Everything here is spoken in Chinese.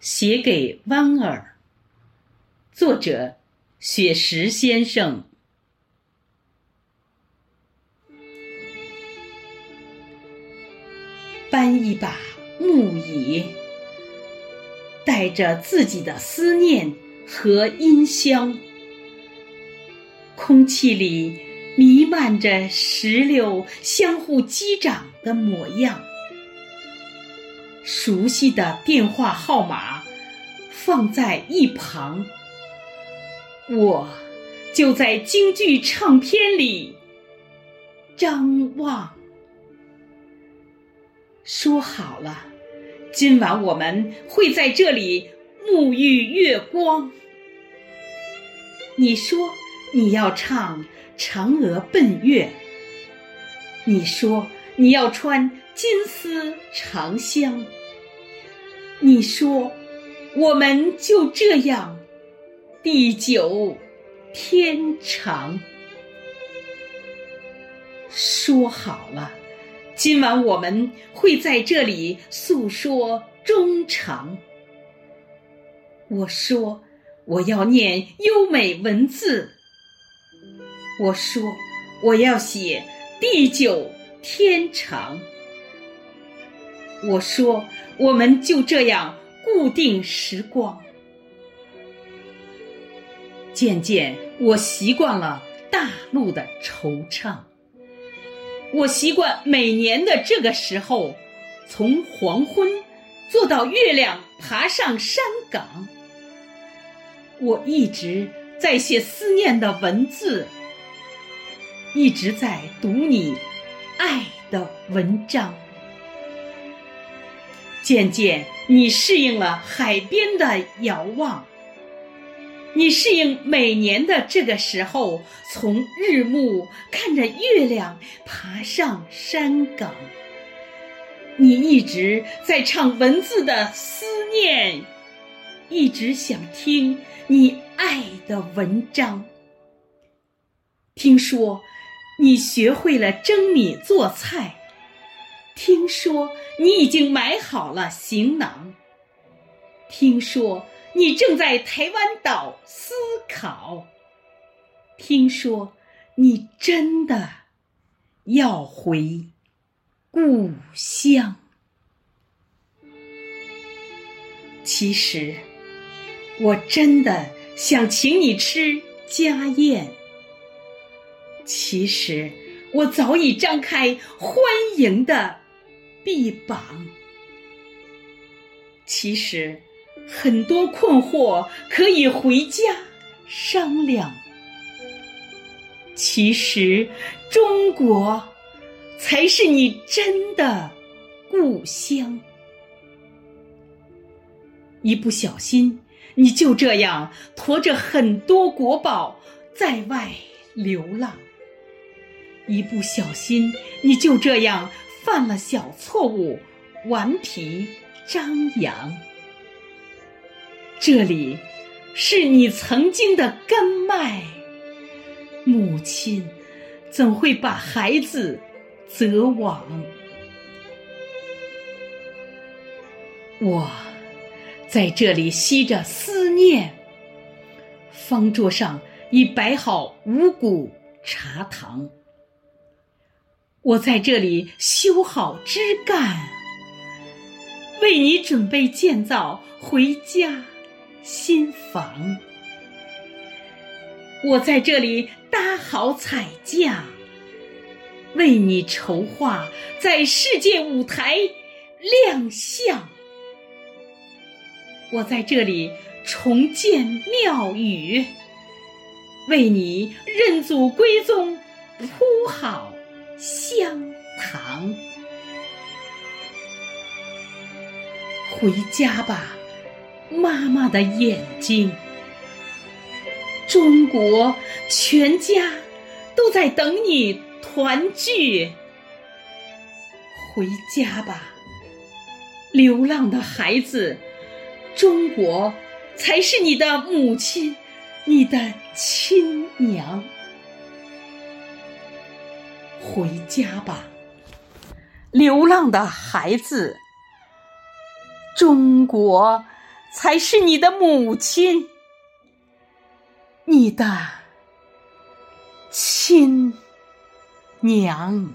写给弯儿，作者雪石先生。搬一把木椅，带着自己的思念和音箱，空气里弥漫着石榴相互击掌的模样。熟悉的电话号码放在一旁，我就在京剧唱片里张望。说好了，今晚我们会在这里沐浴月光。你说你要唱《嫦娥奔月》，你说你要穿金丝长香。你说，我们就这样地久天长。说好了，今晚我们会在这里诉说衷肠。我说，我要念优美文字。我说，我要写地久天长。我说，我们就这样固定时光。渐渐，我习惯了大陆的惆怅。我习惯每年的这个时候，从黄昏坐到月亮爬上山岗。我一直在写思念的文字，一直在读你爱的文章。渐渐，你适应了海边的遥望，你适应每年的这个时候，从日暮看着月亮爬上山岗。你一直在唱文字的思念，一直想听你爱的文章。听说你学会了蒸米做菜。听说你已经买好了行囊。听说你正在台湾岛思考。听说你真的要回故乡。其实，我真的想请你吃家宴。其实，我早已张开欢迎的。臂膀。其实，很多困惑可以回家商量。其实，中国才是你真的故乡。一不小心，你就这样驮着很多国宝在外流浪。一不小心，你就这样。犯了小错误，顽皮张扬。这里是你曾经的根脉，母亲怎会把孩子责亡？我在这里吸着思念，方桌上已摆好五谷茶糖。我在这里修好枝干，为你准备建造回家新房。我在这里搭好彩架，为你筹划在世界舞台亮相。我在这里重建庙宇，为你认祖归宗铺好。香堂，回家吧，妈妈的眼睛。中国全家都在等你团聚。回家吧，流浪的孩子。中国才是你的母亲，你的亲娘。回家吧，流浪的孩子。中国才是你的母亲，你的亲娘。